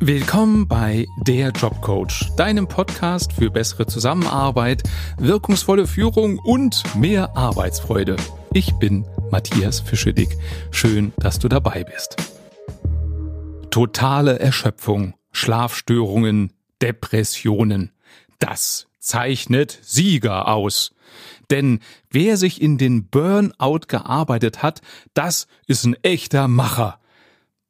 Willkommen bei Der Jobcoach, deinem Podcast für bessere Zusammenarbeit, wirkungsvolle Führung und mehr Arbeitsfreude. Ich bin Matthias Fischedick. Schön, dass du dabei bist. Totale Erschöpfung, Schlafstörungen, Depressionen. Das zeichnet Sieger aus. Denn wer sich in den Burnout gearbeitet hat, das ist ein echter Macher.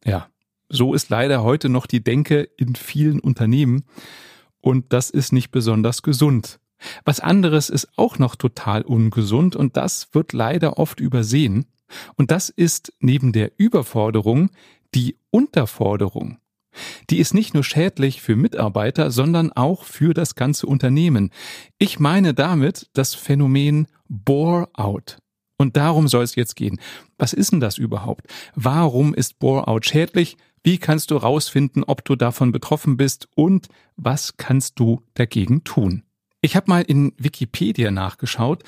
Ja, so ist leider heute noch die Denke in vielen Unternehmen und das ist nicht besonders gesund. Was anderes ist auch noch total ungesund und das wird leider oft übersehen. Und das ist neben der Überforderung die Unterforderung. Die ist nicht nur schädlich für Mitarbeiter, sondern auch für das ganze Unternehmen. Ich meine damit das Phänomen Bore-out. Und darum soll es jetzt gehen. Was ist denn das überhaupt? Warum ist Bore-out schädlich? Wie kannst du rausfinden, ob du davon betroffen bist und was kannst du dagegen tun? Ich habe mal in Wikipedia nachgeschaut,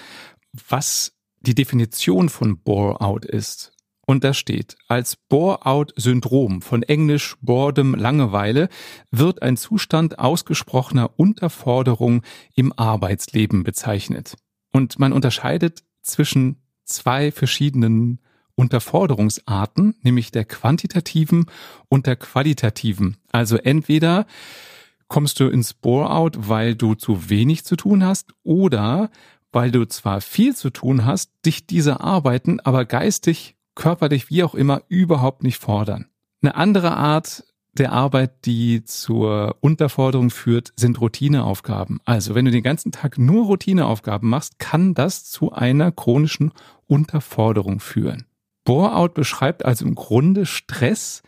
was die Definition von Bore-out ist. Und da steht, als Bore-out-Syndrom von Englisch Boredom Langeweile wird ein Zustand ausgesprochener Unterforderung im Arbeitsleben bezeichnet. Und man unterscheidet zwischen zwei verschiedenen Unterforderungsarten, nämlich der quantitativen und der qualitativen. Also entweder kommst du ins Bore-out, weil du zu wenig zu tun hast oder weil du zwar viel zu tun hast, dich diese Arbeiten aber geistig, körperlich, wie auch immer, überhaupt nicht fordern. Eine andere Art der Arbeit, die zur Unterforderung führt, sind Routineaufgaben. Also wenn du den ganzen Tag nur Routineaufgaben machst, kann das zu einer chronischen Unterforderung führen. Bore-out beschreibt also im Grunde Stress,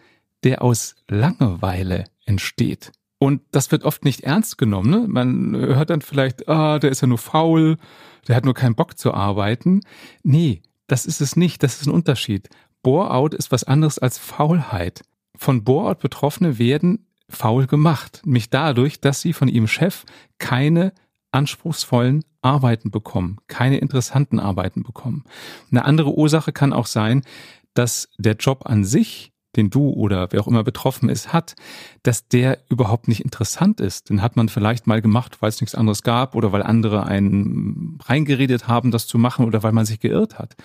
der aus Langeweile entsteht. Und das wird oft nicht ernst genommen. Ne? Man hört dann vielleicht, ah, der ist ja nur faul, der hat nur keinen Bock zu arbeiten. Nee, das ist es nicht. Das ist ein Unterschied. Bore-out ist was anderes als Faulheit. Von Bore-out Betroffene werden faul gemacht, nämlich dadurch, dass sie von ihrem Chef keine anspruchsvollen Arbeiten bekommen, keine interessanten Arbeiten bekommen. Eine andere Ursache kann auch sein, dass der Job an sich, den du oder wer auch immer betroffen ist, hat, dass der überhaupt nicht interessant ist. Den hat man vielleicht mal gemacht, weil es nichts anderes gab oder weil andere einen reingeredet haben, das zu machen oder weil man sich geirrt hat.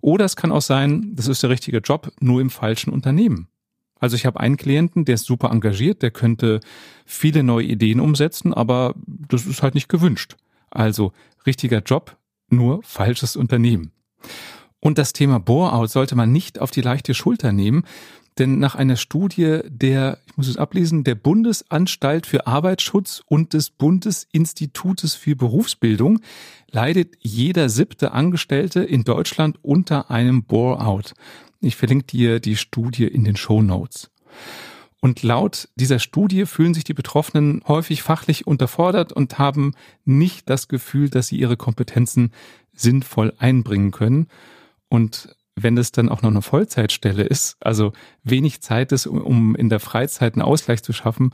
Oder es kann auch sein, das ist der richtige Job, nur im falschen Unternehmen. Also ich habe einen Klienten, der ist super engagiert, der könnte viele neue Ideen umsetzen, aber das ist halt nicht gewünscht. Also richtiger Job, nur falsches Unternehmen. Und das Thema Bore-out sollte man nicht auf die leichte Schulter nehmen, denn nach einer Studie der, ich muss es ablesen, der Bundesanstalt für Arbeitsschutz und des Bundesinstitutes für Berufsbildung leidet jeder siebte Angestellte in Deutschland unter einem Bore-out. Ich verlinke dir die Studie in den Show Notes. Und laut dieser Studie fühlen sich die Betroffenen häufig fachlich unterfordert und haben nicht das Gefühl, dass sie ihre Kompetenzen sinnvoll einbringen können. Und wenn es dann auch noch eine Vollzeitstelle ist, also wenig Zeit ist, um in der Freizeit einen Ausgleich zu schaffen,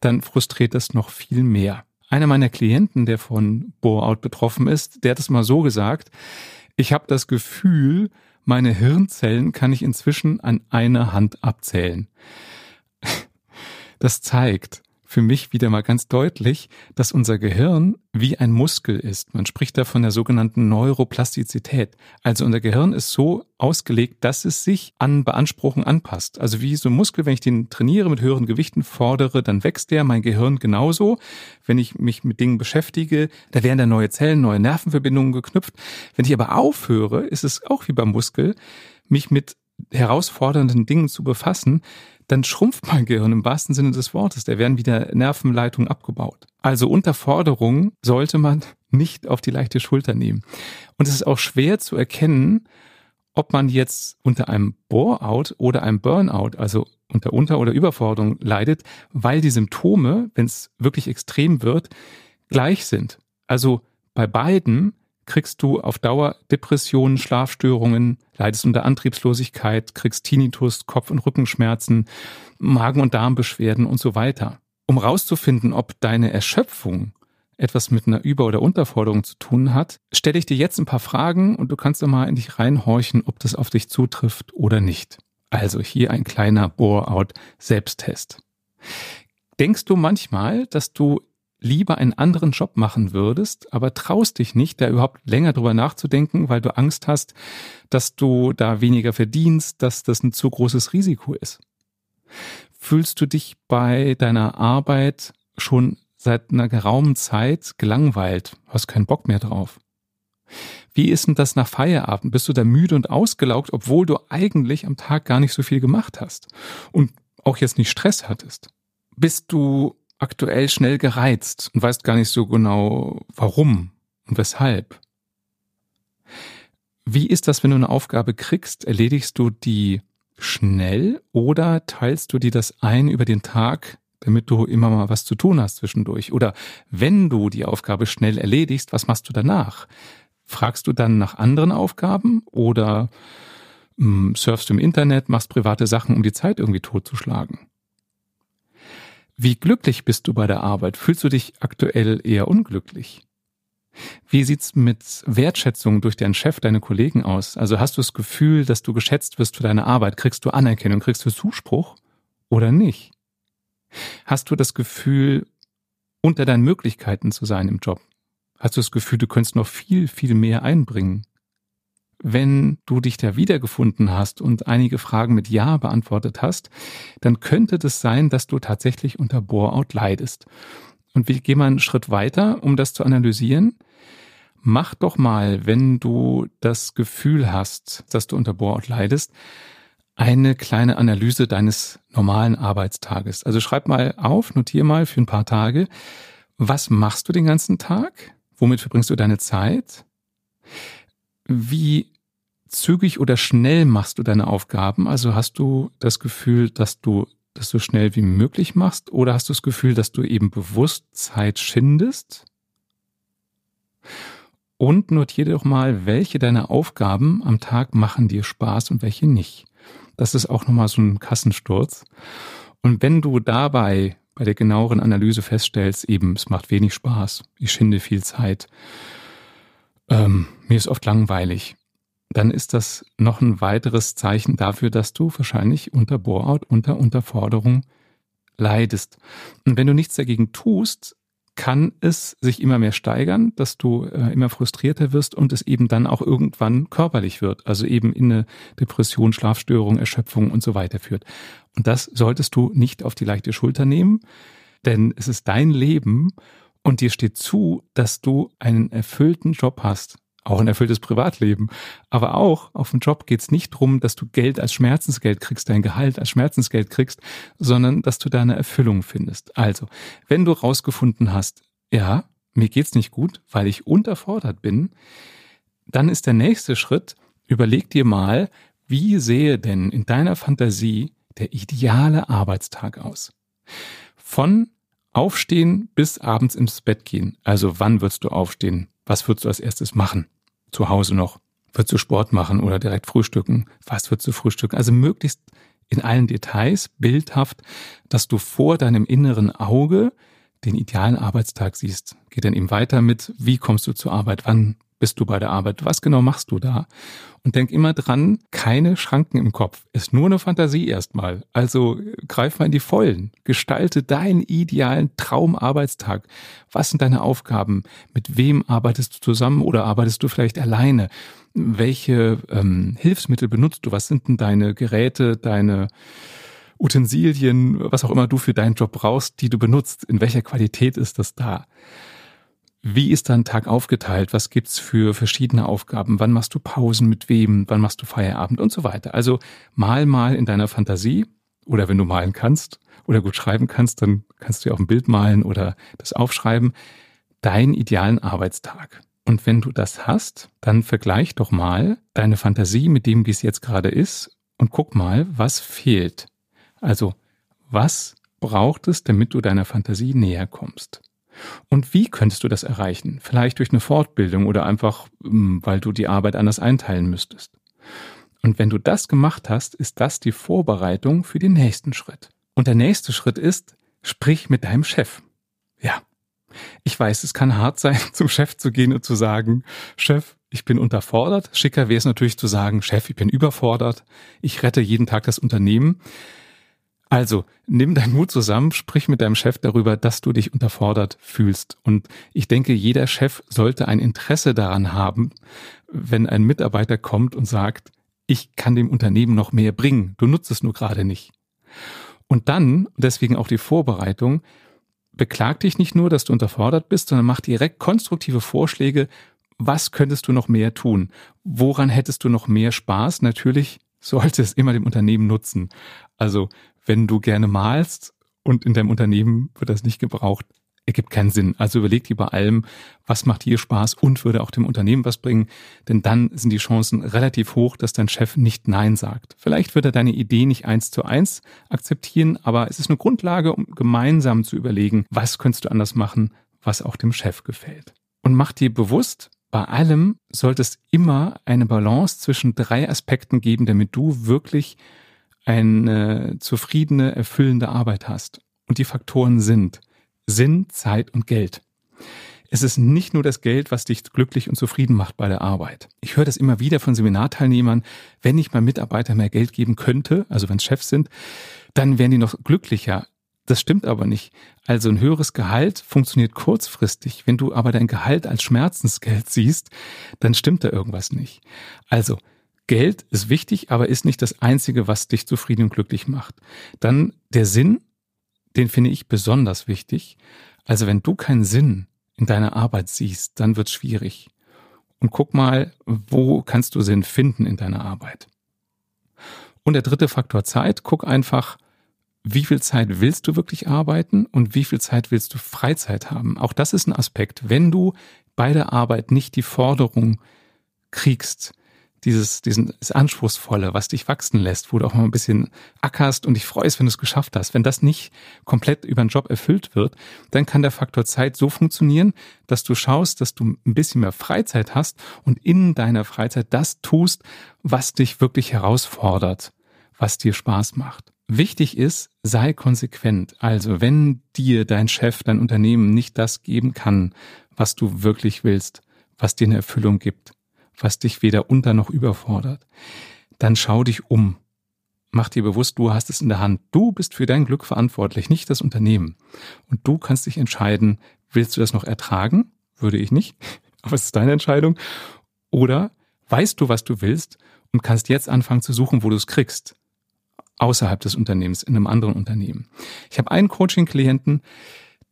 dann frustriert das noch viel mehr. Einer meiner Klienten, der von Bore-out betroffen ist, der hat es mal so gesagt, ich habe das Gefühl, meine Hirnzellen kann ich inzwischen an einer Hand abzählen. Das zeigt, für mich wieder mal ganz deutlich, dass unser Gehirn wie ein Muskel ist. Man spricht da von der sogenannten Neuroplastizität. Also unser Gehirn ist so ausgelegt, dass es sich an Beanspruchung anpasst. Also wie so ein Muskel, wenn ich den trainiere mit höheren Gewichten fordere, dann wächst der, mein Gehirn genauso. Wenn ich mich mit Dingen beschäftige, da werden da neue Zellen, neue Nervenverbindungen geknüpft. Wenn ich aber aufhöre, ist es auch wie beim Muskel, mich mit herausfordernden Dingen zu befassen, dann schrumpft mein Gehirn im wahrsten Sinne des Wortes. Da werden wieder Nervenleitungen abgebaut. Also Unterforderung sollte man nicht auf die leichte Schulter nehmen. Und es ist auch schwer zu erkennen, ob man jetzt unter einem Bore-out oder einem Burnout, also unter Unter- oder Überforderung leidet, weil die Symptome, wenn es wirklich extrem wird, gleich sind. Also bei beiden kriegst du auf Dauer Depressionen, Schlafstörungen, leidest unter Antriebslosigkeit, kriegst Tinnitus, Kopf- und Rückenschmerzen, Magen- und Darmbeschwerden und so weiter. Um rauszufinden, ob deine Erschöpfung etwas mit einer Über- oder Unterforderung zu tun hat, stelle ich dir jetzt ein paar Fragen und du kannst mal in dich reinhorchen, ob das auf dich zutrifft oder nicht. Also hier ein kleiner Bore-out Selbsttest. Denkst du manchmal, dass du lieber einen anderen Job machen würdest, aber traust dich nicht, da überhaupt länger drüber nachzudenken, weil du Angst hast, dass du da weniger verdienst, dass das ein zu großes Risiko ist? Fühlst du dich bei deiner Arbeit schon seit einer geraumen Zeit gelangweilt, hast keinen Bock mehr drauf? Wie ist denn das nach Feierabend? Bist du da müde und ausgelaugt, obwohl du eigentlich am Tag gar nicht so viel gemacht hast und auch jetzt nicht Stress hattest? Bist du aktuell schnell gereizt und weißt gar nicht so genau, warum und weshalb. Wie ist das, wenn du eine Aufgabe kriegst? Erledigst du die schnell oder teilst du dir das ein über den Tag, damit du immer mal was zu tun hast zwischendurch? Oder wenn du die Aufgabe schnell erledigst, was machst du danach? Fragst du dann nach anderen Aufgaben oder hm, surfst du im Internet, machst private Sachen, um die Zeit irgendwie totzuschlagen? Wie glücklich bist du bei der Arbeit? Fühlst du dich aktuell eher unglücklich? Wie sieht's mit Wertschätzung durch deinen Chef, deine Kollegen aus? Also hast du das Gefühl, dass du geschätzt wirst für deine Arbeit? Kriegst du Anerkennung? Kriegst du Zuspruch oder nicht? Hast du das Gefühl, unter deinen Möglichkeiten zu sein im Job? Hast du das Gefühl, du könntest noch viel, viel mehr einbringen? Wenn du dich da wiedergefunden hast und einige Fragen mit Ja beantwortet hast, dann könnte das sein, dass du tatsächlich unter Bore-out leidest. Und wir gehen mal einen Schritt weiter, um das zu analysieren. Mach doch mal, wenn du das Gefühl hast, dass du unter Bore-out leidest, eine kleine Analyse deines normalen Arbeitstages. Also schreib mal auf, notier mal für ein paar Tage, was machst du den ganzen Tag? Womit verbringst du deine Zeit? Wie zügig oder schnell machst du deine Aufgaben? Also hast du das Gefühl, dass du das so schnell wie möglich machst oder hast du das Gefühl, dass du eben bewusst Zeit schindest? Und notiere doch mal, welche deiner Aufgaben am Tag machen dir Spaß und welche nicht. Das ist auch nochmal so ein Kassensturz. Und wenn du dabei bei der genaueren Analyse feststellst, eben, es macht wenig Spaß, ich schinde viel Zeit, ähm, mir ist oft langweilig, dann ist das noch ein weiteres Zeichen dafür, dass du wahrscheinlich unter Bore-out, unter Unterforderung leidest. Und wenn du nichts dagegen tust, kann es sich immer mehr steigern, dass du äh, immer frustrierter wirst und es eben dann auch irgendwann körperlich wird, also eben in eine Depression, Schlafstörung, Erschöpfung und so weiter führt. Und das solltest du nicht auf die leichte Schulter nehmen, denn es ist dein Leben und dir steht zu, dass du einen erfüllten Job hast auch ein erfülltes Privatleben. Aber auch auf dem Job geht es nicht drum, dass du Geld als Schmerzensgeld kriegst, dein Gehalt als Schmerzensgeld kriegst, sondern dass du deine Erfüllung findest. Also, wenn du rausgefunden hast, ja, mir geht's nicht gut, weil ich unterfordert bin, dann ist der nächste Schritt, überleg dir mal, wie sehe denn in deiner Fantasie der ideale Arbeitstag aus? Von Aufstehen bis abends ins Bett gehen. Also wann wirst du aufstehen? Was würdest du als erstes machen? Zu Hause noch? Würdest du Sport machen oder direkt frühstücken? Was würdest du frühstücken? Also möglichst in allen Details, bildhaft, dass du vor deinem inneren Auge den idealen Arbeitstag siehst. Geht dann eben weiter mit, wie kommst du zur Arbeit? Wann bist du bei der Arbeit? Was genau machst du da? Und denk immer dran, keine Schranken im Kopf. Ist nur eine Fantasie erstmal. Also greif mal in die Vollen. Gestalte deinen idealen Traumarbeitstag. Was sind deine Aufgaben? Mit wem arbeitest du zusammen oder arbeitest du vielleicht alleine? Welche ähm, Hilfsmittel benutzt du? Was sind denn deine Geräte, deine Utensilien, was auch immer du für deinen Job brauchst, die du benutzt? In welcher Qualität ist das da? Wie ist dein Tag aufgeteilt? Was gibt's für verschiedene Aufgaben? Wann machst du Pausen mit wem? Wann machst du Feierabend und so weiter? Also mal mal in deiner Fantasie oder wenn du malen kannst oder gut schreiben kannst, dann kannst du ja auch ein Bild malen oder das aufschreiben. Deinen idealen Arbeitstag. Und wenn du das hast, dann vergleich doch mal deine Fantasie mit dem, wie es jetzt gerade ist und guck mal, was fehlt. Also, was braucht es, damit du deiner Fantasie näher kommst? Und wie könntest du das erreichen? Vielleicht durch eine Fortbildung oder einfach, hm, weil du die Arbeit anders einteilen müsstest. Und wenn du das gemacht hast, ist das die Vorbereitung für den nächsten Schritt. Und der nächste Schritt ist, sprich mit deinem Chef. Ja. Ich weiß, es kann hart sein, zum Chef zu gehen und zu sagen, Chef, ich bin unterfordert. Schicker wäre es natürlich zu sagen, Chef, ich bin überfordert. Ich rette jeden Tag das Unternehmen. Also, nimm deinen Mut zusammen, sprich mit deinem Chef darüber, dass du dich unterfordert fühlst. Und ich denke, jeder Chef sollte ein Interesse daran haben, wenn ein Mitarbeiter kommt und sagt, ich kann dem Unternehmen noch mehr bringen, du nutzt es nur gerade nicht. Und dann, deswegen auch die Vorbereitung, beklag dich nicht nur, dass du unterfordert bist, sondern mach direkt konstruktive Vorschläge, was könntest du noch mehr tun? Woran hättest du noch mehr Spaß? Natürlich sollte es immer dem Unternehmen nutzen. Also wenn du gerne malst und in deinem Unternehmen wird das nicht gebraucht, ergibt keinen Sinn. Also überleg dir bei allem, was macht dir Spaß und würde auch dem Unternehmen was bringen, denn dann sind die Chancen relativ hoch, dass dein Chef nicht Nein sagt. Vielleicht wird er deine Idee nicht eins zu eins akzeptieren, aber es ist eine Grundlage, um gemeinsam zu überlegen, was könntest du anders machen, was auch dem Chef gefällt. Und mach dir bewusst, bei allem sollte es immer eine Balance zwischen drei Aspekten geben, damit du wirklich eine zufriedene, erfüllende Arbeit hast. Und die Faktoren sind Sinn, Zeit und Geld. Es ist nicht nur das Geld, was dich glücklich und zufrieden macht bei der Arbeit. Ich höre das immer wieder von Seminarteilnehmern, wenn ich meinem Mitarbeiter mehr Geld geben könnte, also wenn es Chefs sind, dann wären die noch glücklicher. Das stimmt aber nicht. Also ein höheres Gehalt funktioniert kurzfristig. Wenn du aber dein Gehalt als Schmerzensgeld siehst, dann stimmt da irgendwas nicht. Also Geld ist wichtig, aber ist nicht das Einzige, was dich zufrieden und glücklich macht. Dann der Sinn, den finde ich besonders wichtig. Also wenn du keinen Sinn in deiner Arbeit siehst, dann wird es schwierig. Und guck mal, wo kannst du Sinn finden in deiner Arbeit. Und der dritte Faktor Zeit, guck einfach, wie viel Zeit willst du wirklich arbeiten und wie viel Zeit willst du Freizeit haben. Auch das ist ein Aspekt. Wenn du bei der Arbeit nicht die Forderung kriegst, dieses, diesen, das Anspruchsvolle, was dich wachsen lässt, wo du auch mal ein bisschen ackerst und dich freust, wenn du es geschafft hast. Wenn das nicht komplett über den Job erfüllt wird, dann kann der Faktor Zeit so funktionieren, dass du schaust, dass du ein bisschen mehr Freizeit hast und in deiner Freizeit das tust, was dich wirklich herausfordert, was dir Spaß macht. Wichtig ist, sei konsequent. Also wenn dir dein Chef, dein Unternehmen nicht das geben kann, was du wirklich willst, was dir eine Erfüllung gibt, was dich weder unter noch überfordert, dann schau dich um. Mach dir bewusst, du hast es in der Hand. Du bist für dein Glück verantwortlich, nicht das Unternehmen. Und du kannst dich entscheiden, willst du das noch ertragen? Würde ich nicht. Aber es ist deine Entscheidung. Oder weißt du, was du willst und kannst jetzt anfangen zu suchen, wo du es kriegst. Außerhalb des Unternehmens, in einem anderen Unternehmen. Ich habe einen Coaching-Klienten,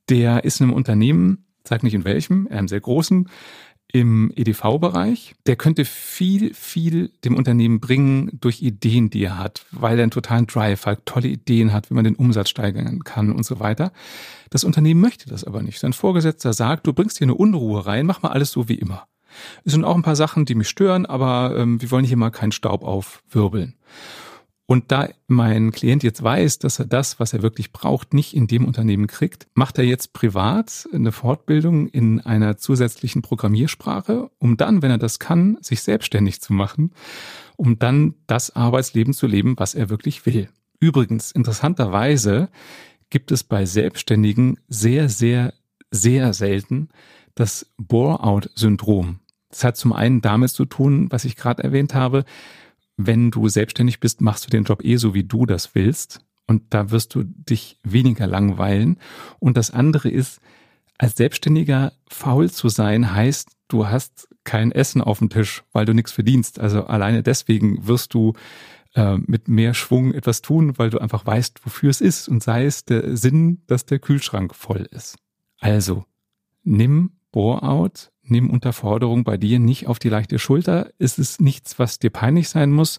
der ist in einem Unternehmen, sag nicht in welchem, einem sehr großen, im EDV-Bereich. Der könnte viel, viel dem Unternehmen bringen durch Ideen, die er hat, weil er einen totalen Drive hat, tolle Ideen hat, wie man den Umsatz steigern kann und so weiter. Das Unternehmen möchte das aber nicht. Sein Vorgesetzter sagt, du bringst hier eine Unruhe rein, mach mal alles so wie immer. Es sind auch ein paar Sachen, die mich stören, aber ähm, wir wollen hier mal keinen Staub aufwirbeln. Und da mein Klient jetzt weiß, dass er das, was er wirklich braucht, nicht in dem Unternehmen kriegt, macht er jetzt privat eine Fortbildung in einer zusätzlichen Programmiersprache, um dann, wenn er das kann, sich selbstständig zu machen, um dann das Arbeitsleben zu leben, was er wirklich will. Übrigens, interessanterweise gibt es bei Selbstständigen sehr, sehr, sehr selten das Bore-out-Syndrom. Das hat zum einen damit zu tun, was ich gerade erwähnt habe, wenn du selbstständig bist, machst du den Job eh so, wie du das willst. Und da wirst du dich weniger langweilen. Und das andere ist, als Selbstständiger faul zu sein, heißt, du hast kein Essen auf dem Tisch, weil du nichts verdienst. Also alleine deswegen wirst du äh, mit mehr Schwung etwas tun, weil du einfach weißt, wofür es ist. Und sei es der Sinn, dass der Kühlschrank voll ist. Also, nimm Bore-out nimm Unterforderung bei dir nicht auf die leichte Schulter. Es ist nichts, was dir peinlich sein muss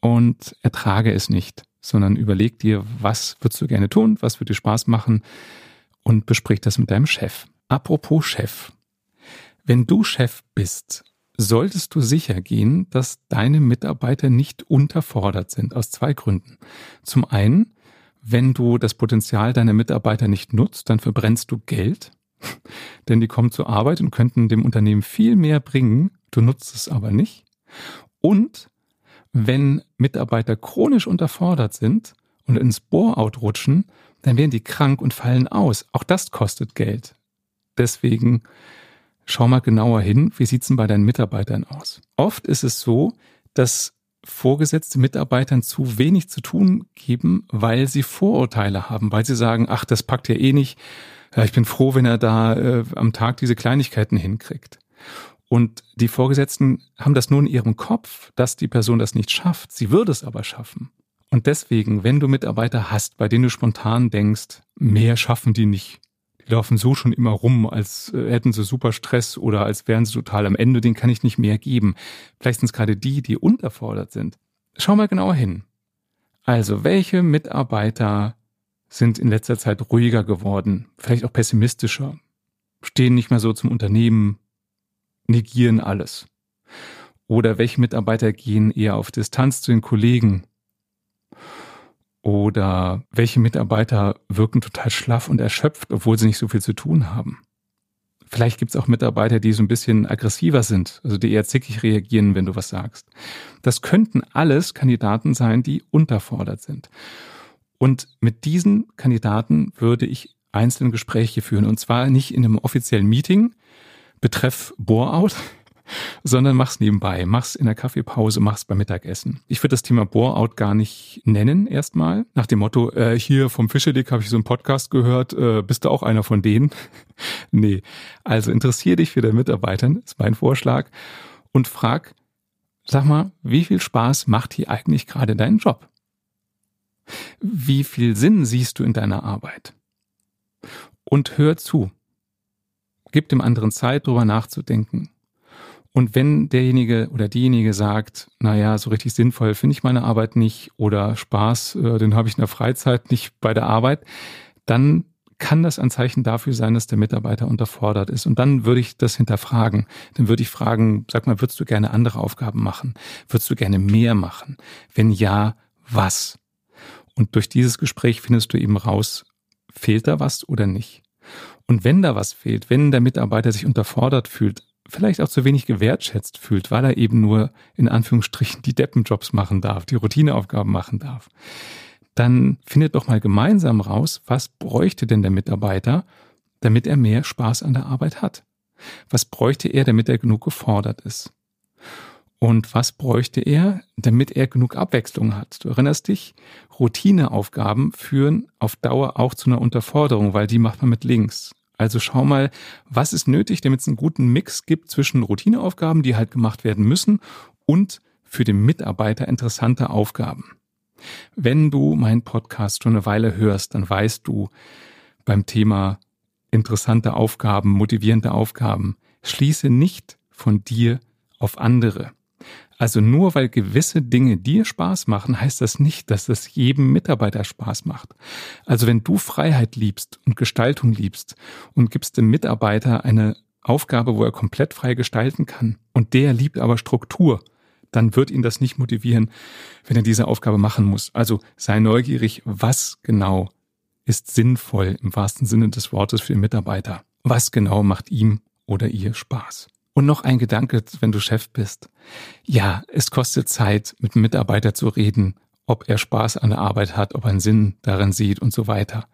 und ertrage es nicht, sondern überleg dir, was würdest du gerne tun, was würde dir Spaß machen und besprich das mit deinem Chef. Apropos Chef. Wenn du Chef bist, solltest du sicher gehen, dass deine Mitarbeiter nicht unterfordert sind, aus zwei Gründen. Zum einen, wenn du das Potenzial deiner Mitarbeiter nicht nutzt, dann verbrennst du Geld Denn die kommen zur Arbeit und könnten dem Unternehmen viel mehr bringen, du nutzt es aber nicht. Und wenn Mitarbeiter chronisch unterfordert sind und ins Bore-out rutschen, dann werden die krank und fallen aus. Auch das kostet Geld. Deswegen schau mal genauer hin, wie sieht's denn bei deinen Mitarbeitern aus? Oft ist es so, dass Vorgesetzte Mitarbeitern zu wenig zu tun geben, weil sie Vorurteile haben, weil sie sagen, ach, das packt ja eh nicht. Ja, ich bin froh, wenn er da äh, am Tag diese Kleinigkeiten hinkriegt. Und die Vorgesetzten haben das nur in ihrem Kopf, dass die Person das nicht schafft. Sie würde es aber schaffen. Und deswegen, wenn du Mitarbeiter hast, bei denen du spontan denkst, mehr schaffen die nicht. Die laufen so schon immer rum, als äh, hätten sie super Stress oder als wären sie total am Ende, den kann ich nicht mehr geben. Vielleicht sind es gerade die, die unterfordert sind. Schau mal genauer hin. Also, welche Mitarbeiter sind in letzter Zeit ruhiger geworden, vielleicht auch pessimistischer, stehen nicht mehr so zum Unternehmen, negieren alles. Oder welche Mitarbeiter gehen eher auf Distanz zu den Kollegen, oder welche Mitarbeiter wirken total schlaff und erschöpft, obwohl sie nicht so viel zu tun haben? Vielleicht gibt es auch Mitarbeiter, die so ein bisschen aggressiver sind, also die eher zickig reagieren, wenn du was sagst. Das könnten alles Kandidaten sein, die unterfordert sind. Und mit diesen Kandidaten würde ich einzelne Gespräche führen. Und zwar nicht in einem offiziellen Meeting, betreff Bore-out, sondern mach's nebenbei, mach's in der Kaffeepause, mach's beim Mittagessen. Ich würde das Thema Bore-out gar nicht nennen erstmal, nach dem Motto, äh, hier vom Fischedick habe ich so einen Podcast gehört, äh, bist du auch einer von denen? nee, also interessier dich für deine Mitarbeiter, ist mein Vorschlag, und frag, sag mal, wie viel Spaß macht hier eigentlich gerade dein Job? Wie viel Sinn siehst du in deiner Arbeit? Und hör zu. Gib dem anderen Zeit, drüber nachzudenken. Und wenn derjenige oder diejenige sagt, naja, so richtig sinnvoll finde ich meine Arbeit nicht oder Spaß, äh, den habe ich in der Freizeit nicht bei der Arbeit, dann kann das ein Zeichen dafür sein, dass der Mitarbeiter unterfordert ist. Und dann würde ich das hinterfragen. Dann würde ich fragen, sag mal, würdest du gerne andere Aufgaben machen? Würdest du gerne mehr machen? Wenn ja, was? Und durch dieses Gespräch findest du eben raus, fehlt da was oder nicht? Und wenn da was fehlt, wenn der Mitarbeiter sich unterfordert fühlt, vielleicht auch zu wenig gewertschätzt fühlt, weil er eben nur in Anführungsstrichen die Deppenjobs machen darf, die Routineaufgaben machen darf, dann findet doch mal gemeinsam raus, was bräuchte denn der Mitarbeiter, damit er mehr Spaß an der Arbeit hat? Was bräuchte er, damit er genug gefordert ist? Und was bräuchte er, damit er genug Abwechslung hat? Du erinnerst dich, Routineaufgaben führen auf Dauer auch zu einer Unterforderung, weil die macht man mit links. Also schau mal, was ist nötig, damit es einen guten Mix gibt zwischen Routineaufgaben, die halt gemacht werden müssen, und für den Mitarbeiter interessante Aufgaben. Wenn du meinen Podcast schon eine Weile hörst, dann weißt du beim Thema interessante Aufgaben, motivierende Aufgaben, schließe nicht von dir auf andere. Also nur weil gewisse Dinge dir Spaß machen, heißt das nicht, dass es jedem Mitarbeiter Spaß macht. Also wenn du Freiheit liebst und Gestaltung liebst und gibst dem Mitarbeiter eine Aufgabe, wo er komplett frei gestalten kann und der liebt aber Struktur, dann wird ihn das nicht motivieren, wenn er diese Aufgabe machen muss. Also sei neugierig, was genau ist sinnvoll im wahrsten Sinne des Wortes für den Mitarbeiter. Was genau macht ihm oder ihr Spaß? Und noch ein Gedanke, wenn du Chef bist. Ja, es kostet Zeit, mit einem Mitarbeiter zu reden, ob er Spaß an der Arbeit hat, ob er einen Sinn darin sieht und so weiter.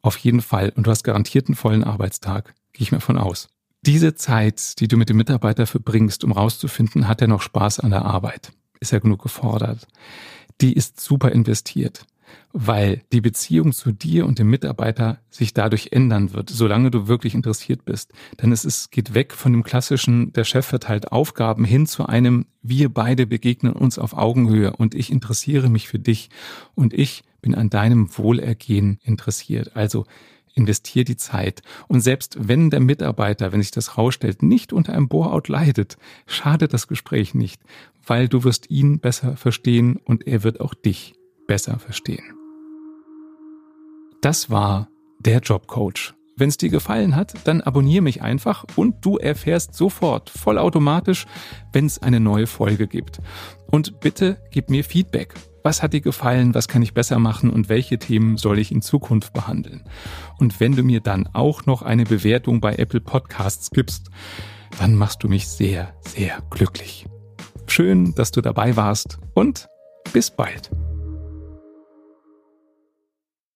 Auf jeden Fall. Und du hast garantiert einen vollen Arbeitstag. Gehe ich mir von aus. Diese Zeit, die du mit dem Mitarbeiter verbringst, um rauszufinden, hat er noch Spaß an der Arbeit? Ist er genug gefordert? Die ist super investiert weil die Beziehung zu dir und dem Mitarbeiter sich dadurch ändern wird, solange du wirklich interessiert bist. Denn es ist, geht weg von dem klassischen, der Chef verteilt Aufgaben hin zu einem, wir beide begegnen uns auf Augenhöhe und ich interessiere mich für dich und ich bin an deinem Wohlergehen interessiert. Also investier die Zeit. Und selbst wenn der Mitarbeiter, wenn sich das rausstellt, nicht unter einem Bore-out leidet, schadet das Gespräch nicht, weil du wirst ihn besser verstehen und er wird auch dich besser verstehen. Das war der Jobcoach. Wenn es dir gefallen hat, dann abonniere mich einfach und du erfährst sofort vollautomatisch, wenn es eine neue Folge gibt. Und bitte gib mir Feedback. Was hat dir gefallen? Was kann ich besser machen? Und welche Themen soll ich in Zukunft behandeln? Und wenn du mir dann auch noch eine Bewertung bei Apple Podcasts gibst, dann machst du mich sehr, sehr glücklich. Schön, dass du dabei warst und bis bald.